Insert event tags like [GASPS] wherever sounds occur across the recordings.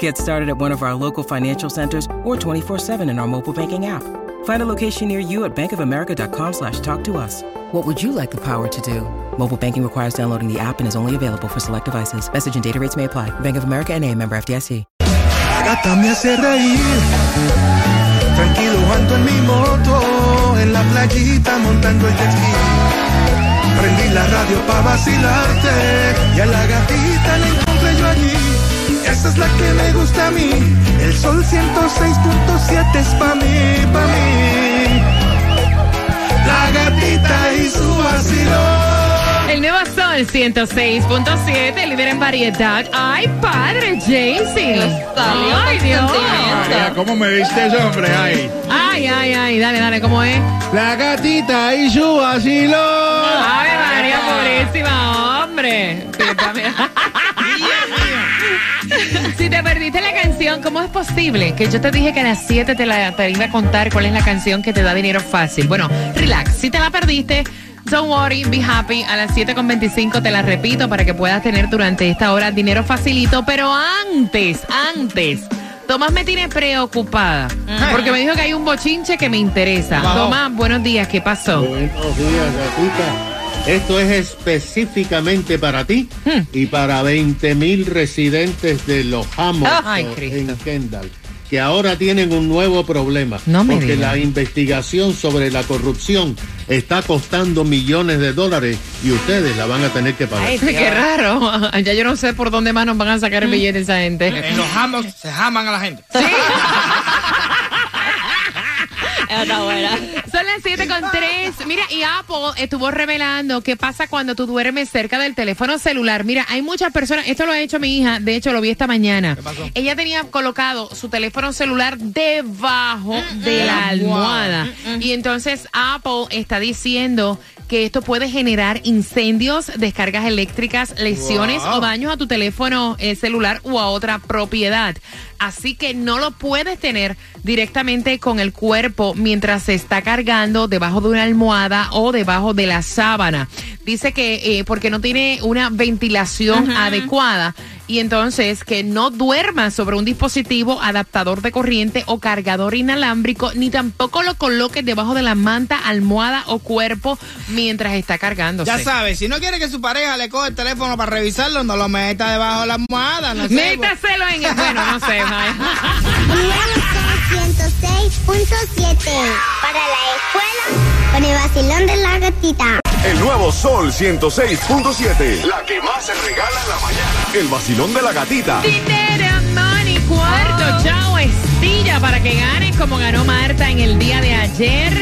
Get started at one of our local financial centers or 24-7 in our mobile banking app. Find a location near you at bankofamerica.com slash talk to us. What would you like the power to do? Mobile banking requires downloading the app and is only available for select devices. Message and data rates may apply. Bank of America and a member FDIC. Gata me hace reír. Tranquilo ando en mi moto, en la playita montando el jet ski. Prendí la radio pa' vacilarte y a la gatita la encontré yo allí. Esa es la que me gusta a mí. El sol 106.7 es pa' mí, pa' mí. La gatita y su vacilón. El nuevo Sol 106.7, líder en variedad. ¡Ay, padre, Jaycee! ¡Ay, Dios! María, ¿cómo me viste ese hombre? ¡Ay, ay, ay! Dale, dale, ¿cómo es? La gatita y su vacilón. ¡Ay, María Purísima, hombre! [LAUGHS] Si te perdiste la canción, ¿cómo es posible que yo te dije que a las 7 te, la, te iba a contar cuál es la canción que te da dinero fácil? Bueno, relax. Si te la perdiste, don't worry, be happy. A las 7.25 te la repito para que puedas tener durante esta hora dinero facilito. Pero antes, antes. Tomás me tiene preocupada porque me dijo que hay un bochinche que me interesa. Vamos. Tomás, buenos días, ¿qué pasó? Buenos días, gatita. Esto es específicamente para ti Hmm. y para 20 mil residentes de Los Hamos Ay, eh, Cristo. en Kendall, que ahora tienen un nuevo problema. No me porque la investigación sobre la corrupción está costando millones de dólares y ustedes la van a tener que pagar. Qué raro. [LAUGHS] Ya yo no sé por dónde más nos van a sacar el billete esa gente. En los jamos se jaman a la gente. [LAUGHS] [LAUGHS] Son las 7 con 3. Mira, y Apple estuvo revelando qué pasa cuando tú duermes cerca del teléfono celular. Mira, hay muchas personas, esto lo ha hecho mi hija, de hecho lo vi esta mañana. Ella tenía colocado su teléfono celular debajo de la almohada. Y entonces Apple está diciendo que esto puede generar incendios, descargas eléctricas, lesiones o daños a tu teléfono eh, celular u a otra propiedad. Así que no lo puedes tener directamente con el cuerpo mientras se está cargando debajo de una almohada o debajo de la sábana. Dice que eh, porque no tiene una ventilación adecuada y entonces que no duermas sobre un dispositivo adaptador de corriente o cargador inalámbrico, ni tampoco lo coloques debajo de la manta, almohada o cuerpo mientras está cargándose. Ya sabes, si no quiere que su pareja le coja el teléfono para revisarlo, no lo meta debajo de la almohada. No sé, Métaselo en el... Bueno, no sé. Nuevo Sol 106.7 para la escuela con el vacilón de la gatita. El nuevo Sol 106.7. La que más se regala en la mañana. El vacilón de la gatita. Dinero, money, cuarto, chao, estilla para que ganes como ganó Marta en el día de ayer.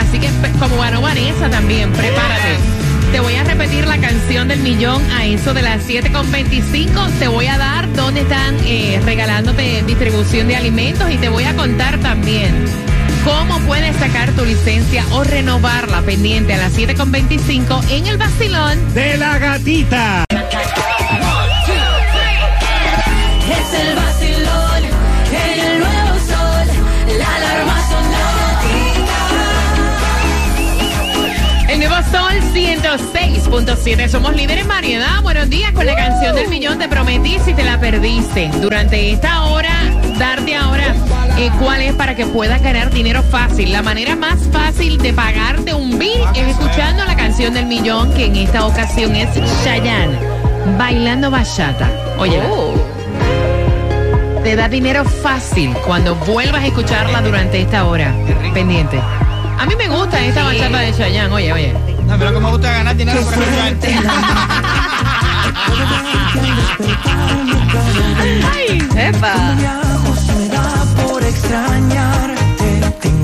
Así que pe- como ganó Vanessa también, prepárate. Te voy a repetir la canción del millón a eso de las 7.25. Te voy a dar están eh, regalándote distribución de alimentos y te voy a contar también cómo puedes sacar tu licencia o renovarla pendiente a las 7.25 en el vacilón De la gatita. Sol 106.7. Somos líderes en variedad. Buenos días con la canción del millón. Te prometí si te la perdiste. Durante esta hora, darte ahora eh, cuál es para que puedas ganar dinero fácil. La manera más fácil de pagarte un bill es escuchando la canción del millón, que en esta ocasión es Chayanne, bailando bachata. Oye. Te da dinero fácil cuando vuelvas a escucharla durante esta hora. Pendiente. A mí me gusta esta bachata de Chayanne. Oye, oye. No, pero me gusta ganar dinero por escucharte. Ay, Epa. por extrañarte.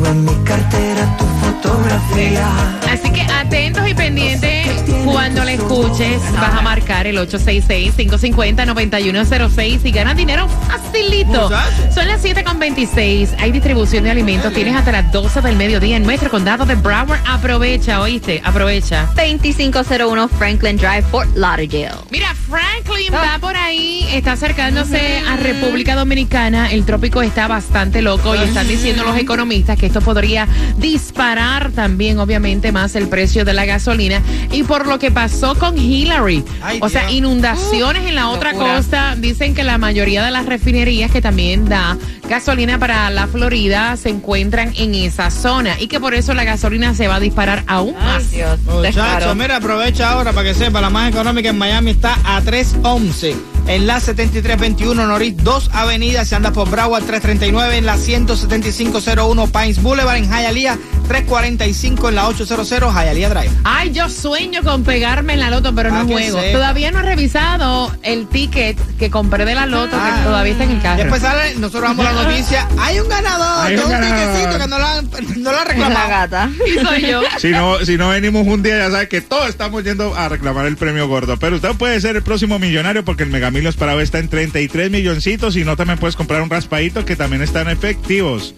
Tengo en mi cartera tu foto fotografía. Así que atentos y pendientes cuando le escuches. Vas a marcar el 866-550-9106 y ganas dinero facilito. Son las 7.26. Hay distribución de alimentos. Tienes hasta las 12 del mediodía en nuestro condado de Broward. Aprovecha, oíste, aprovecha. 2501 Franklin Drive, Fort Lauderdale. Mira, Franklin va por ahí, está acercándose a República Dominicana. El trópico está bastante loco y están diciendo los economistas que esto podría disparar también, obviamente, más el precio de la gasolina. Y por lo que pasó con Hillary, Ay, o sea, Dios. inundaciones en la otra locura. costa, dicen que la mayoría de las refinerías que también da gasolina para la Florida se encuentran en esa zona y que por eso la gasolina se va a disparar aún más. Ay, Dios, Muchacho, mira, aprovecha ahora para que sepa, la más económica en Miami está a 311. En la 7321 Norris 2 Avenida, se anda por Broward 339 en la 17501 Pines Boulevard en Hialeah 345 en la 800 Hialeah Drive. Ay, yo sueño con pegarme en la loto, pero no Ah, que juego. Todavía no he revisado el ticket que compré de la loto, Ah. que todavía está en el carro. Después sale, nosotros vamos a la noticia, [LAUGHS] hay un ganador, Hay un tiquecito que no lo han, no lo han La reclamado. gata. [LAUGHS] Soy yo. Si no, si no venimos un día, ya sabe que todos estamos yendo a reclamar el premio gordo. Pero usted puede ser el próximo millonario porque el Megamilios para hoy está en 33 milloncitos y no también puedes comprar un raspadito que también están efectivos.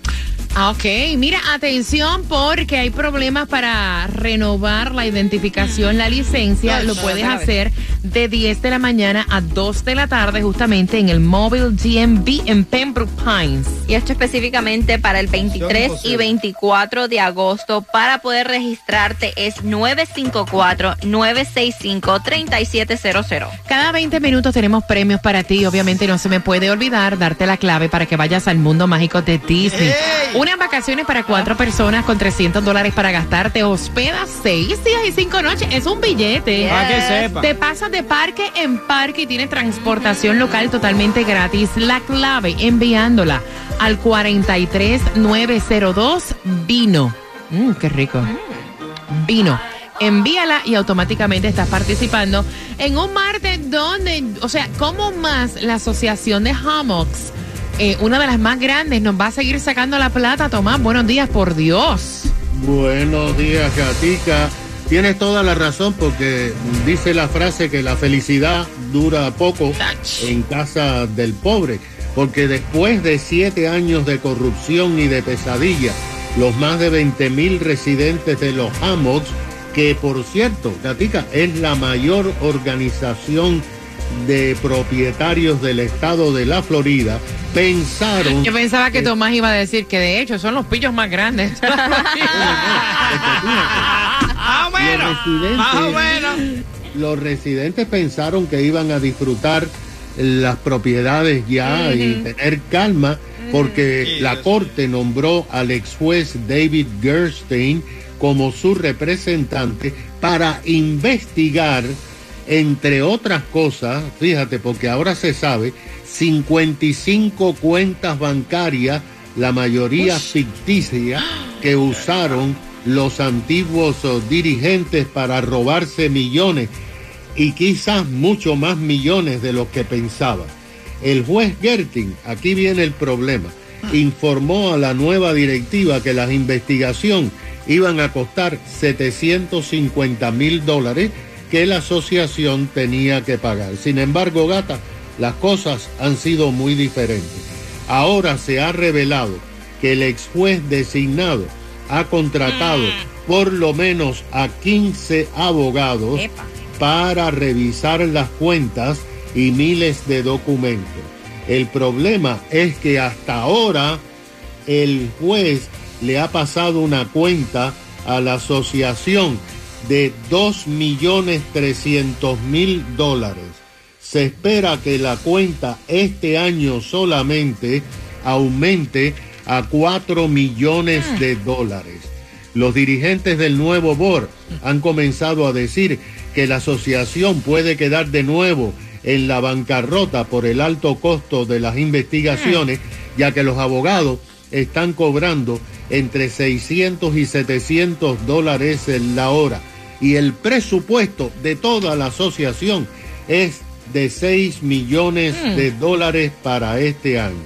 Ah, ok, mira, atención porque hay problemas para renovar la identificación, la licencia. Lo puedes hacer de 10 de la mañana a 2 de la tarde justamente en el Mobile DMV en Pembroke Pines. Y esto específicamente para el 23 y 24 de agosto. Para poder registrarte es 954-965-3700. Cada 20 minutos tenemos premios para ti. Obviamente no se me puede olvidar darte la clave para que vayas al mundo mágico de Disney. ¡Ey! Unas vacaciones para cuatro personas con 300 dólares para gastar. Te hospedas seis días y cinco noches. Es un billete. Para que sepa. Te pasas de parque en parque y tienes transportación local totalmente gratis. La clave enviándola al 43902 vino. Mm, qué rico. Vino. Envíala y automáticamente estás participando en un martes donde, o sea, ¿cómo más la Asociación de Hammocks, eh, una de las más grandes, nos va a seguir sacando la plata? Tomás, buenos días, por Dios. Buenos días, Gatica. Tienes toda la razón porque dice la frase que la felicidad dura poco en casa del pobre. Porque después de siete años de corrupción y de pesadilla, los más de 20 mil residentes de los Hammocks, que por cierto, Gatica, es la mayor organización de propietarios del estado de la Florida, pensaron Yo pensaba que Tomás iba a decir que de hecho son los pillos más grandes. [LAUGHS] Más o menos, residentes- más o menos. los residentes pensaron que iban a disfrutar las propiedades ya y tener calma porque la corte nombró al ex juez David Gerstein como su representante para investigar, entre otras cosas, fíjate, porque ahora se sabe, 55 cuentas bancarias, la mayoría ficticias, que [GASPS] usaron los antiguos oh, dirigentes para robarse millones y quizás mucho más millones de los que pensaba. El juez Gerting, aquí viene el problema, informó a la nueva directiva que las investigaciones iban a costar 750 mil dólares que la asociación tenía que pagar. Sin embargo, gata, las cosas han sido muy diferentes. Ahora se ha revelado que el ex juez designado ha contratado por lo menos a 15 abogados para revisar las cuentas y miles de documentos. El problema es que hasta ahora el juez le ha pasado una cuenta a la asociación de 2 millones 300 mil dólares. Se espera que la cuenta este año solamente aumente a 4 millones de dólares. Los dirigentes del nuevo BOR han comenzado a decir que la asociación puede quedar de nuevo en la bancarrota por el alto costo de las investigaciones, ya que los abogados están cobrando entre 600 y 700 dólares en la hora. Y el presupuesto de toda la asociación es de 6 millones de dólares para este año.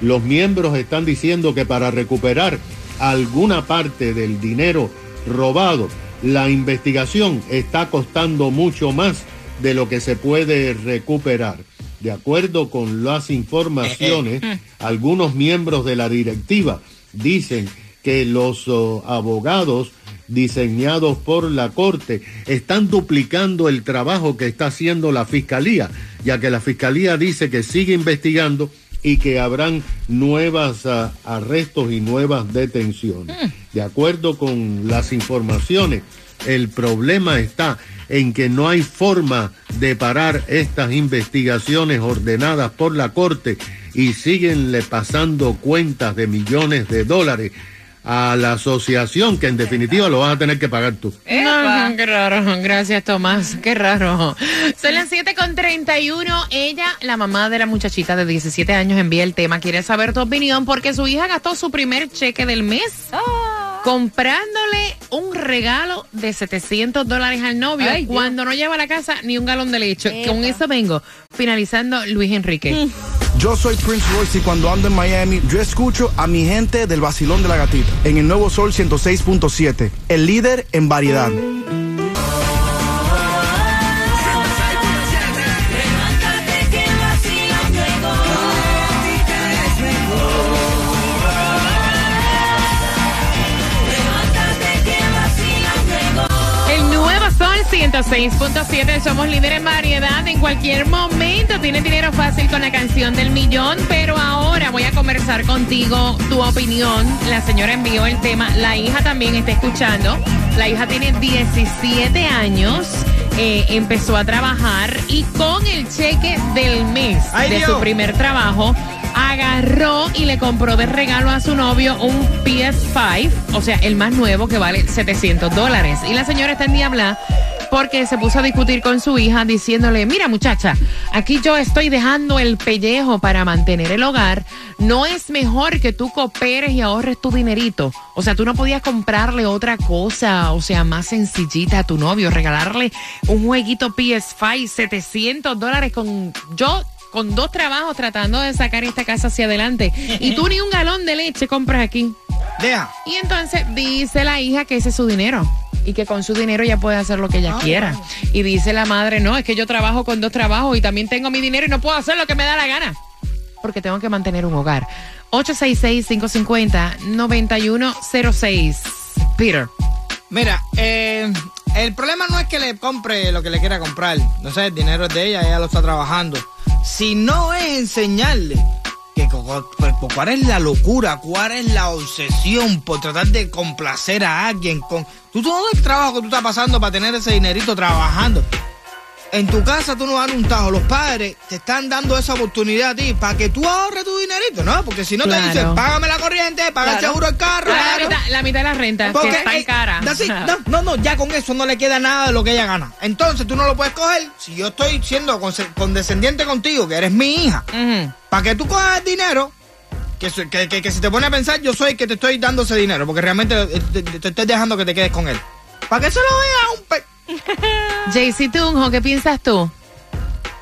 Los miembros están diciendo que para recuperar alguna parte del dinero robado, la investigación está costando mucho más de lo que se puede recuperar. De acuerdo con las informaciones, algunos miembros de la directiva dicen que los oh, abogados diseñados por la Corte están duplicando el trabajo que está haciendo la Fiscalía, ya que la Fiscalía dice que sigue investigando y que habrán nuevos arrestos y nuevas detenciones. De acuerdo con las informaciones, el problema está en que no hay forma de parar estas investigaciones ordenadas por la Corte y siguen pasando cuentas de millones de dólares a la asociación, que en definitiva lo vas a tener que pagar tú. No, qué raro. Gracias, Tomás. Qué raro. Son las 7 con 31. Ella, la mamá de la muchachita de 17 años, envía el tema. Quiere saber tu opinión porque su hija gastó su primer cheque del mes. Comprándole un regalo de 700 dólares al novio Ay, cuando no lleva a la casa ni un galón de leche. Con eso vengo. Finalizando, Luis Enrique. Yo soy Prince Royce y cuando ando en Miami, yo escucho a mi gente del vacilón de la gatita en el nuevo Sol 106.7, el líder en variedad. Sol 106.7, somos líder en variedad. En cualquier momento tienes dinero fácil con la canción del millón, pero ahora voy a conversar contigo tu opinión. La señora envió el tema, la hija también está escuchando. La hija tiene 17 años. eh, empezó a trabajar y con el cheque del mes ¡Ay, de Dios! su primer trabajo agarró y le compró de regalo a su novio un PS5, o sea, el más nuevo que vale 700 dólares. Y la señora está en diabla porque se puso a discutir con su hija diciéndole, mira muchacha, aquí yo estoy dejando el pellejo para mantener el hogar. No es mejor que tú cooperes y ahorres tu dinerito. O sea, tú no podías comprarle otra cosa, o sea, más sencillita a tu novio, regalarle un jueguito PS5, 700 dólares con yo con dos trabajos tratando de sacar esta casa hacia adelante. Y tú ni un galón de leche compras aquí. Deja. Y entonces dice la hija que ese es su dinero. Y que con su dinero ella puede hacer lo que ella quiera. Y dice la madre, no, es que yo trabajo con dos trabajos y también tengo mi dinero y no puedo hacer lo que me da la gana. Porque tengo que mantener un hogar. 866-550-9106. Peter. Mira, eh, el problema no es que le compre lo que le quiera comprar. No sé, el dinero es de ella, ella lo está trabajando. Si no es enseñarle que co- co- cuál es la locura, cuál es la obsesión por tratar de complacer a alguien con tú todo el trabajo que tú estás pasando para tener ese dinerito trabajando. En tu casa tú no vas a dar un tajo. Los padres te están dando esa oportunidad a ti para que tú ahorres tu dinerito, ¿no? Porque si no te dicen, págame la corriente, paga el Claro. seguro del carro. La mitad, la mitad de la renta, Porque, que es tan eh, cara. it. [LAUGHS] No, no, no, ya con eso no le queda nada de lo que ella gana. Entonces tú no lo puedes coger. Si yo estoy siendo condescendiente contigo, que eres mi hija, para que tú cojas el dinero, que, que, que, que si te pone a pensar, yo soy el que te estoy dando ese dinero, porque realmente eh, te, te- te estoy dejando que te quedes con él. Para que se lo vea un pe... JC Tunjo, ¿qué piensas tú?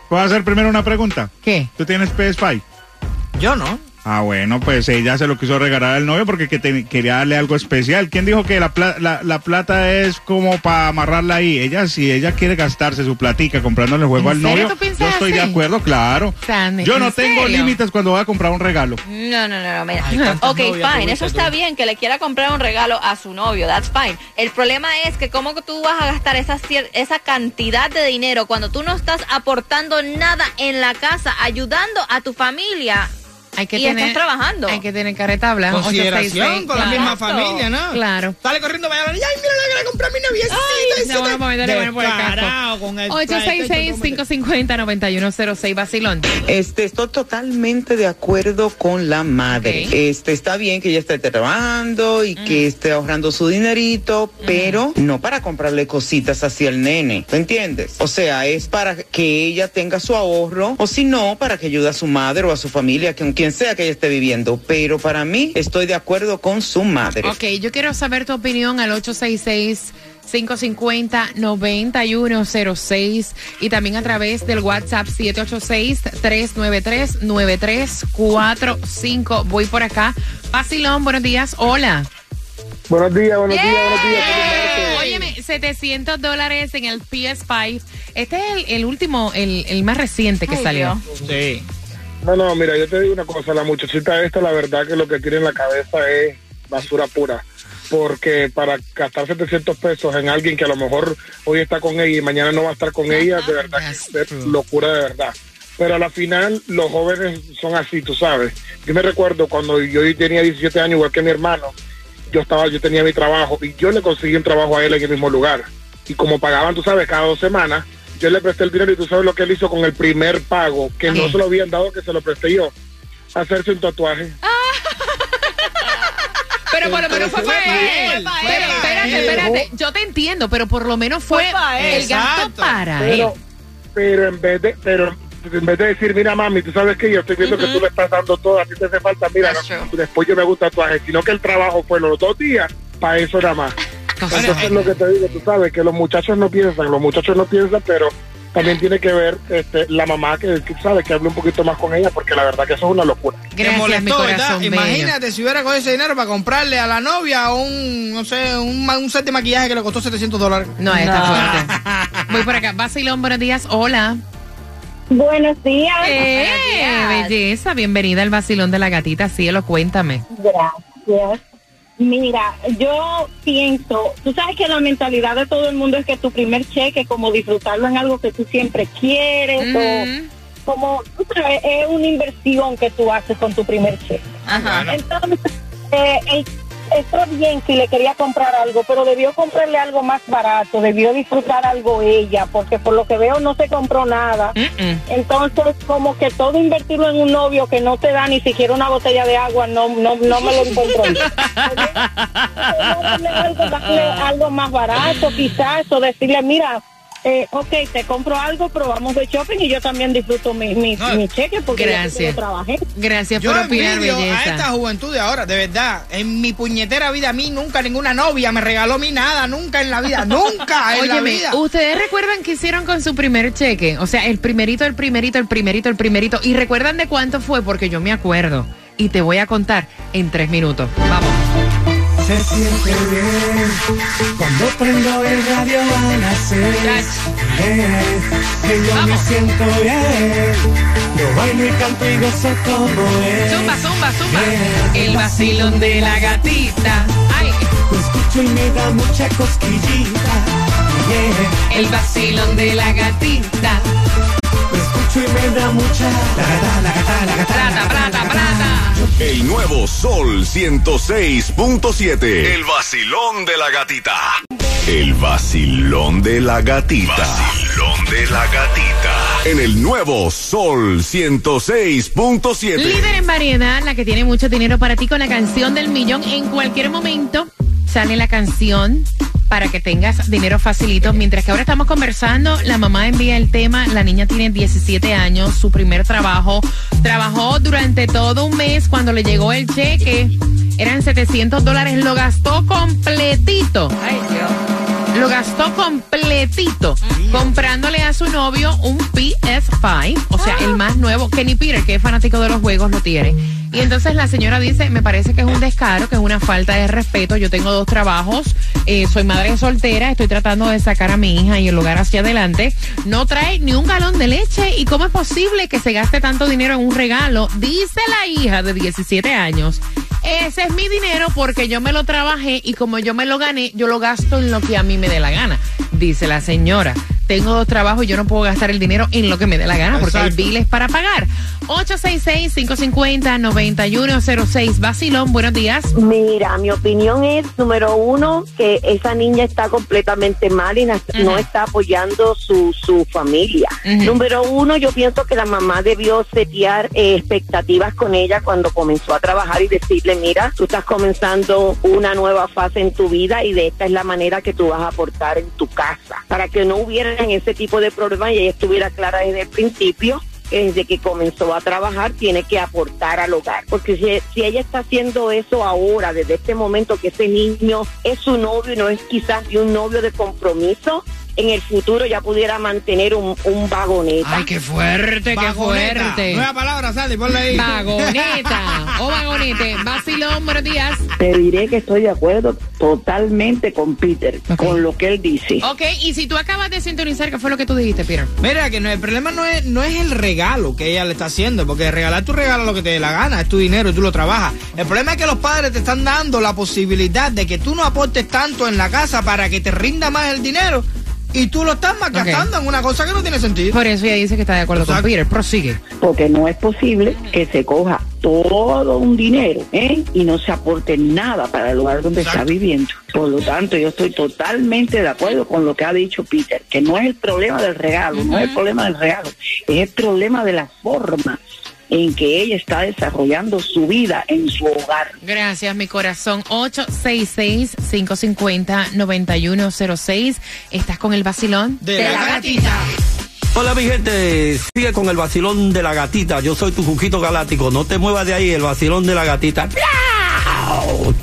¿Puedo hacer primero una pregunta? ¿Qué? ¿Tú tienes PS5? Yo no. Ah, bueno, pues ella se lo quiso regalar al novio porque que te- quería darle algo especial. ¿Quién dijo que la, pla- la, la plata es como para amarrarla ahí? Ella, si ella quiere gastarse su platica comprándole el juego ¿En al serio novio, yo estoy de acuerdo, claro. Sandy, Yo ¿en no tengo serio? límites cuando voy a comprar un regalo. No, no, no, no, mira. tantas ok, fine, eso está tú. bien que le quiera comprar un regalo a su novio, that's fine. El problema es que cómo que tú vas a gastar esa, cier- esa cantidad de dinero cuando tú no estás aportando nada en la casa, ayudando a tu familia Hay que y tener, estás trabajando. Hay que tener carretabla. Consideración 866, con la misma familia, ¿no? Claro. Sale corriendo para allá. Ay, mira lo que le compré a mi noviecita. Ay, y se van a poner de bueno por el casco. Con el 866-550-9106, Basilón. Este, estoy totalmente de acuerdo con la madre. Ok. Este, está bien que ella esté trabajando y que esté ahorrando su dinerito, pero no para comprarle cositas hacia el nene, ¿me entiendes? O sea, es para que ella tenga su ahorro o si no, para que ayude a su madre o a su familia, con quien sea que ella esté viviendo. Pero para mí, estoy de acuerdo con su madre. Ok, yo quiero saber tu opinión al 866 550-9106 y también a través del WhatsApp 786-393-9345. Voy por acá. Basilón, buenos días. Hola. Buenos días, buenos días, buenos días. Óyeme, 700 dólares en el PS5. Este es el, el último, el, el más reciente que Ay, salió. Sí. No, no, mira, yo te digo una cosa, la muchachita esta, la verdad que lo que tiene en la cabeza es basura pura. Porque para gastar 700 pesos en alguien que a lo mejor hoy está con ella y mañana no va a estar con ella, de verdad que es locura de verdad. Pero a la final los jóvenes son así, tú sabes. Yo me recuerdo cuando yo tenía 17 años, igual que mi hermano, yo estaba, yo tenía mi trabajo y yo le conseguí un trabajo a él en el mismo lugar. Y como pagaban, tú sabes, cada dos semanas, yo le presté el dinero y tú sabes lo que él hizo con el primer pago, que no se lo habían dado, que se lo presté yo, hacerse un tatuaje. Pero por lo menos fue para él. Pero espérate, espérate. Yo te entiendo, pero por lo menos fue el gasto para él. Pero, pero en vez de, pero en vez de decir, mira mami, tú sabes que yo estoy viendo que tú le estás dando todo, a ti te hace falta, mira, no, después yo me hago un tatuaje, sino que el trabajo fue los dos días, para eso nada más. Entonces es lo que te digo, tú sabes, que los muchachos no piensan, los muchachos no piensan, pero también tiene que ver este, la mamá que, que sabe que hable un poquito más con ella, porque la verdad que eso es una locura. Te molestó, ¿verdad? Imagínate si hubiera con ese dinero para comprarle a la novia un, no sé, un, set de maquillaje que le costó 700 dólares. No, está fuerte. [LAUGHS] Voy por acá. Basilón, buenos días. Hola. Buenos días. Eh, belleza. Bienvenida al Basilón de la Gatita. Cielo, cuéntame. Gracias. Mira, yo pienso, tú sabes que la mentalidad de todo el mundo es que tu primer cheque, como disfrutarlo en algo que tú siempre quieres, o como, tú sabes, es una inversión que tú haces con tu primer cheque. Entonces, eh, el- está bien si le quería comprar algo, pero debió comprarle algo más barato, debió disfrutar algo ella, porque por lo que veo no se compró nada. Entonces, como que todo invertirlo en un novio que no te da ni siquiera una botella de agua, no no, no me lo. [LAUGHS] Darle algo, algo más barato, quizás, o decirle, mira, eh, ok, te compro algo, pero vamos de shopping y yo también disfruto mi, mi, mi cheque porque yo Gracias. trabajé. Gracias Yo por opinar, envidio a belleza. esta juventud de ahora, de verdad. En mi puñetera vida, a mí nunca ninguna novia me regaló a mí nada, nunca en la vida, [LAUGHS] nunca en la Óyeme, vida. ¿ustedes recuerdan qué hicieron con su primer cheque? O sea, el primerito, el primerito, el primerito, el primerito. ¿Y recuerdan de cuánto fue? Porque yo me acuerdo. Y te voy a contar en tres minutos. Vamos. Se siente bien cuando prendo el radio a nacer. que yo me siento bien. Yo bailo y canto y gozo como es. Zumba, zumba, zumba. El vacilón de la gatita. Ay. Lo escucho y me da mucha cosquillita. Yeah. El vacilón de la gatita. Lo escucho y me da mucha. La gata, la gata, la gata. Plata, plata, plata. El nuevo Sol 106.7. El vacilón de la gatita. El vacilón de la gatita. Vacilón de la gatita. En el nuevo Sol 106.7. Líder en variedad, la que tiene mucho dinero para ti con la canción del millón. En cualquier momento sale la canción para que tengas dinero facilito. Mientras que ahora estamos conversando, la mamá envía el tema, la niña tiene 17 años, su primer trabajo, trabajó durante todo un mes cuando le llegó el cheque, eran 700 dólares, lo gastó completito. Ay, Dios. Lo gastó completito comprándole a su novio un PS5, o sea, el más nuevo. Kenny Peter, que es fanático de los juegos, lo tiene. Y entonces la señora dice, me parece que es un descaro, que es una falta de respeto. Yo tengo dos trabajos, eh, soy madre soltera, estoy tratando de sacar a mi hija y el hogar hacia adelante. No trae ni un galón de leche. ¿Y cómo es posible que se gaste tanto dinero en un regalo? Dice la hija de 17 años. Ese es mi dinero porque yo me lo trabajé y como yo me lo gané, yo lo gasto en lo que a mí me dé la gana. Dice la señora, tengo dos trabajos y yo no puedo gastar el dinero en lo que me dé la gana porque hay Exacto. biles para pagar. 866-550-9106. Basilón, buenos días. Mira, mi opinión es, número uno, que esa niña está completamente mal y no está apoyando su, su familia. Número uno, yo pienso que la mamá debió setear eh, expectativas con ella cuando comenzó a trabajar y decirle, mira, tú estás comenzando una nueva fase en tu vida y de esta es la manera que tú vas a aportar en tu casa. Para que no hubieran ese tipo de problemas y ella estuviera clara desde el principio que desde que comenzó a trabajar tiene que aportar al hogar. Porque si, si ella está haciendo eso ahora, desde este momento que ese niño es su novio y no es quizás ni un novio de compromiso, en el futuro ya pudiera mantener un, un vagoneta. Ay, qué fuerte, qué fuerte. Nueva palabra, Sandy, ponle ahí. Vagoneta [LAUGHS] o vagonete. Vacilón, buenos días. Te diré que estoy de acuerdo totalmente con Peter, con lo que él dice. Ok, y si tú acabas de sintonizar, ¿qué fue lo que tú dijiste, Peter? Mira, que no, el problema no es, no es el regalo que ella le está haciendo, porque regalar tu regalo lo que te dé la gana, es tu dinero y tú lo trabajas. El problema es que los padres te están dando la posibilidad de que tú no aportes tanto en la casa para que te rinda más el dinero y tú lo estás malgastando en una cosa que no tiene sentido. Por eso ella dice que está de acuerdo con Peter. Prosigue. Porque no es posible que se coja todo un dinero ¿eh? y no se aporte nada para el lugar donde está viviendo. Por lo tanto, yo estoy totalmente de acuerdo con lo que ha dicho Peter, que no es el problema del regalo, no es el problema del regalo, es el problema de la forma en que ella está desarrollando su vida en su hogar. Gracias, mi corazón. 866-550-9106. ¿Estás con el vacilón? De, la, gatita. Hola mi gente, sigue con el vacilón de la gatita. Yo soy tu Juquito Galáctico. No te muevas de ahí, el vacilón de la gatita.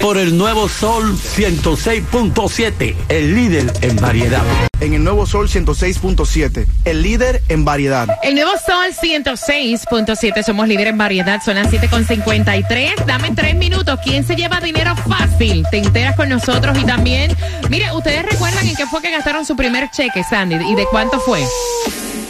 Por el nuevo Sol 106.7, el líder en variedad. En el nuevo Sol 106.7, el líder en variedad. El nuevo Sol 106.7, somos líder en variedad, son las 7.53. Dame tres minutos. ¿Quién se lleva dinero fácil? Te enteras con nosotros y también, mire, ¿ustedes recuerdan en qué fue que gastaron su primer cheque, Sandy? ¿Y de cuánto fue?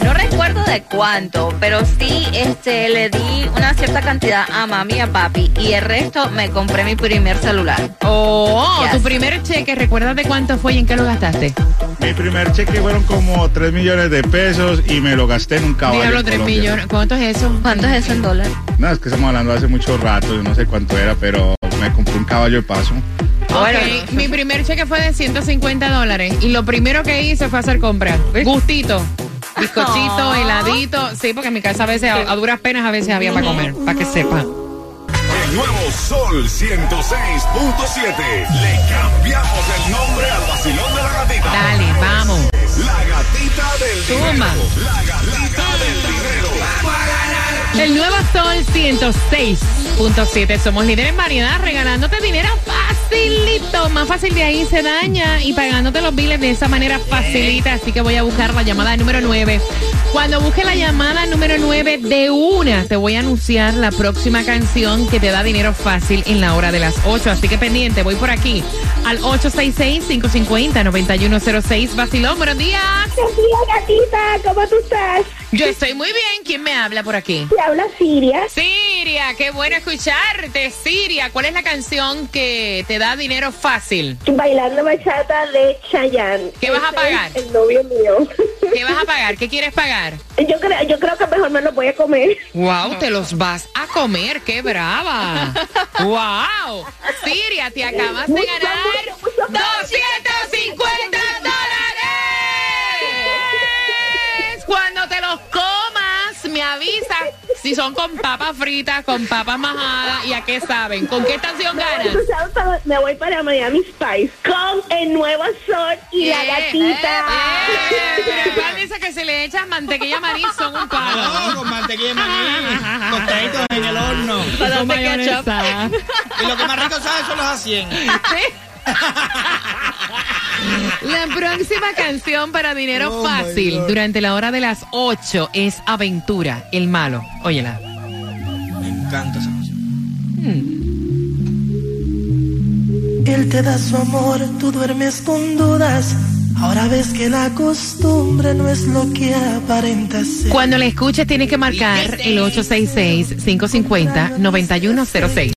No recuerdo de cuánto, pero sí este, le di una cierta cantidad a mami y a papi y el resto me compré mi primer celular. Oh, Yes. tu primer cheque, ¿recuerdas de cuánto fue y en qué lo gastaste? Mi primer cheque fueron como 3 millones de pesos y me lo gasté en un caballo. Diablo, en 3 Colombia. millones. ¿Cuánto es eso? ¿Cuánto es eso en dólares? No, es que estamos hablando hace mucho rato, yo no sé cuánto era, pero me compré un caballo de paso. Ok, mi primer cheque fue de 150 dólares y lo primero que hice fue hacer compras. Gustito, bizcochito, heladito. Sí, porque en mi casa a veces, a, a duras penas, a veces había para comer, para que sepa. El nuevo Sol 106.7. Le cambiamos el nombre al vacilón de la gatita. Dale, vamos. La gatita del Toma. dinero. La gatita del dinero. El nuevo Sol 106.7. Somos líderes en variedad, regalándote dinero facilito. Más fácil de ahí se daña y pagándote los biles de esa manera facilita. Así que voy a buscar la llamada número 9. Cuando busque la llamada número 9 de una, te voy a anunciar la próxima canción que te da dinero fácil en la hora de las 8. Así que pendiente, voy por aquí al 866-550-9106. Vacilón, buenos días. Buenos días, gatita, ¿cómo tú estás? Yo estoy muy bien. ¿Quién me habla por aquí? Te habla Siria. Siria, qué bueno escucharte. Siria, ¿cuál es la canción que te da dinero fácil? Bailando bachata de Chayanne. ¿Qué vas a pagar? El novio mío. ¿Qué vas a pagar? ¿Qué quieres pagar? Yo creo, yo creo que mejor me lo voy a comer. Wow, te los vas a comer, qué brava. [LAUGHS] Wow. Siria, te acabas de ganar 250 si son con papas fritas, con papas majadas y a qué saben. ¿Con qué estación ganas? Me voy para Miami Spice con el nuevo sol y la gatita. Eh, pero ¿cuál dice que si le echas mantequilla maní son un palo? No, con mantequilla maní, tostaditos en el horno. Con mayonesa. Y lo que más rico sabe son los a 100. [LAUGHS] [LAUGHS] La próxima canción para dinero fácil durante la hora de las 8 es Aventura, el malo. Óyela. Me encanta esa canción. Él te da su amor, tú duermes con dudas. Ahora ves que la costumbre no es lo que aparenta ser. Cuando la escuches tienes que marcar el 866-550-9106.